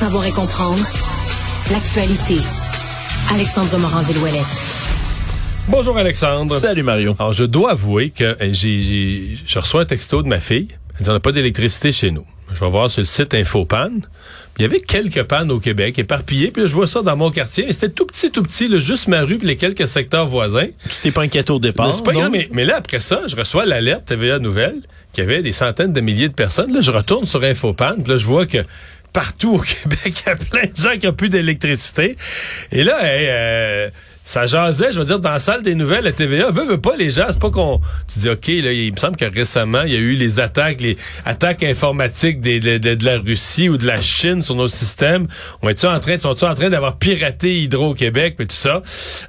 savoir et comprendre l'actualité. Alexandre Morand-Villouellette. Bonjour Alexandre. Salut Mario. Alors je dois avouer que euh, j'ai, je reçois un texto de ma fille. Elle dit on n'a pas d'électricité chez nous. Je vais voir sur le site Infopan. Il y avait quelques pannes au Québec, éparpillées. Puis là, je vois ça dans mon quartier. Mais c'était tout petit, tout petit, là, juste ma rue puis les quelques secteurs voisins. Tu t'es pas inquiété au départ. Mais c'est pas grave, mais, mais là, après ça, je reçois l'alerte TVA Nouvelle qu'il y avait des centaines de milliers de personnes. Là, je retourne sur Infopan. Puis là, je vois que partout au Québec, il y a plein de gens qui n'ont plus d'électricité. Et là, hey, euh, ça jasait, je veux dire, dans la salle des nouvelles, la TVA, veut, veut pas les gens, c'est pas qu'on... Tu dis, OK, là, il me semble que récemment, il y a eu les attaques, les attaques informatiques de, de- de la Russie ou de la Chine sur nos systèmes. On est-tu en train, sont-ils en train d'avoir piraté Hydro-Québec et tout ça?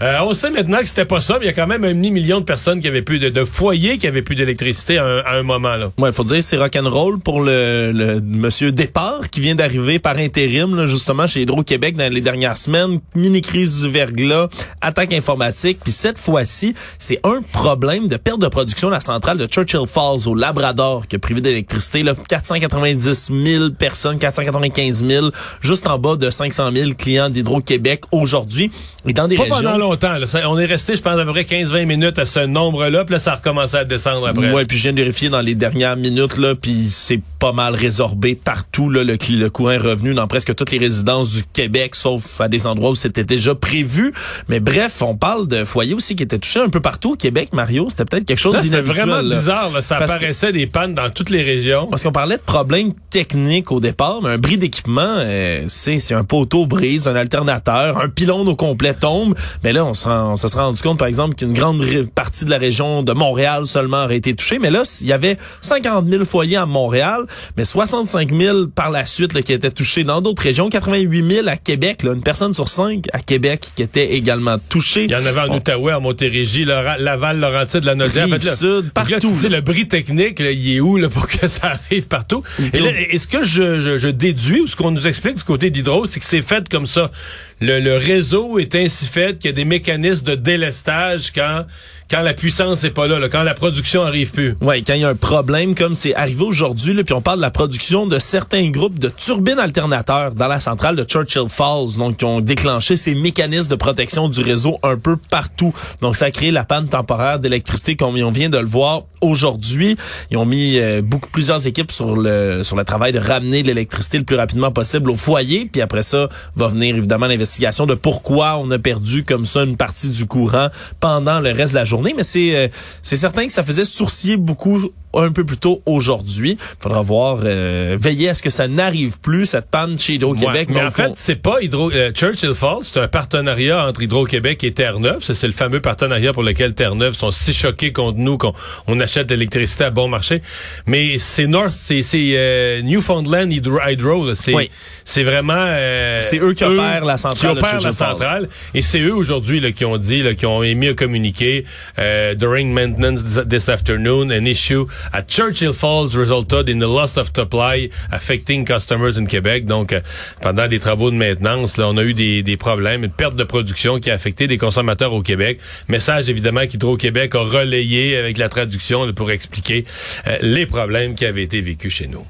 Euh, on sait maintenant que c'était pas ça, mais il y a quand même un demi-million de personnes qui avaient plus de, de foyers qui avaient plus d'électricité à, un- moment, là. Ouais, faut dire c'est rock'n'roll pour le, le monsieur départ qui vient d'arriver par intérim là, justement chez Hydro-Québec dans les dernières semaines, mini crise du verglas, attaque informatique, puis cette fois-ci, c'est un problème de perte de production de la centrale de Churchill Falls au Labrador qui a privé d'électricité là. 490 000 personnes, 495 000 juste en bas de 500 000 clients d'Hydro-Québec aujourd'hui et dans des Pas régions pendant longtemps, là. Ça- on est resté, je pense, à peu près 15-20 minutes à ce nombre-là, puis là, ça a recommencé à descendre après. Ouais, puis je viens de vérifier dans les dernières minutes là, puis c'est pas mal résorbé partout là, le, le courant est revenu dans presque toutes les résidences du Québec, sauf à des endroits où c'était déjà prévu. Mais bref, on parle de foyers aussi qui étaient touchés un peu partout au Québec, Mario. C'était peut-être quelque chose Là, c'était d'inhabituel. vraiment là. bizarre. Là. Ça Parce que- apparaissait des pannes dans toutes les régions. Parce qu'on parlait de problèmes techniques au départ, mais un bris d'équipement, euh, c'est un poteau brise, un alternateur, un pylône au complet tombe. Mais là, on se, rend- on se serait rendu compte, par exemple, qu'une grande partie de la région de Montréal seulement aurait été touchée. Mais là, il y avait 50 000 foyers à Montréal, mais 65 000 par la suite là, qui étaient touchés dans d'autres régions. 88 000 à Québec, là, une personne sur cinq à Québec qui était également touchée. Il y en avait en On- Outaouais, en Montérégie, Laura- Laval, Laurentide, la Nodière. Là, Sud, là, partout, tu sais, le bris technique, là, il est où là, pour que ça arrive partout? Et est-ce que je, je, déduis, ou ce qu'on nous explique du côté d'Hydro, c'est que c'est fait comme ça. Le, le réseau est ainsi fait qu'il y a des mécanismes de délestage quand, quand la puissance est pas là, là, quand la production arrive plus. Ouais, quand il y a un problème comme c'est arrivé aujourd'hui, puis on parle de la production de certains groupes de turbines alternateurs dans la centrale de Churchill Falls, donc qui ont déclenché ces mécanismes de protection du réseau un peu partout. Donc ça a créé la panne temporaire d'électricité comme on vient de le voir aujourd'hui. Ils ont mis euh, beaucoup plusieurs équipes sur le sur le travail de ramener l'électricité le plus rapidement possible au foyer, puis après ça va venir évidemment de pourquoi on a perdu comme ça une partie du courant pendant le reste de la journée, mais c'est euh, c'est certain que ça faisait sourciller beaucoup un peu plus tôt aujourd'hui. Faudra voir, euh, veiller à ce que ça n'arrive plus, cette panne chez Hydro-Québec. Ouais, mais en fait, c'est pas Hydro euh, Churchill Falls, c'est un partenariat entre Hydro-Québec et Terre-Neuve. Ça, c'est le fameux partenariat pour lequel Terre-Neuve sont si choqués contre nous qu'on on achète de l'électricité à bon marché. Mais c'est North, c'est euh, Newfoundland Hydro, Hydro c'est Oui. c'est vraiment euh, C'est eux qui opèrent la centrale qui opèrent la centrale et c'est eux aujourd'hui qui ont dit là qui ont émis un communiqué euh, during maintenance this afternoon an issue at Churchill Falls resulted in the loss of supply affecting customers in Quebec. Donc, euh, pendant des travaux de maintenance, là, on a eu des, des problèmes, une perte de production qui a affecté des consommateurs au Québec. Message évidemment qu'Hydro-Québec a relayé avec la traduction là, pour expliquer euh, les problèmes qui avaient été vécus chez nous.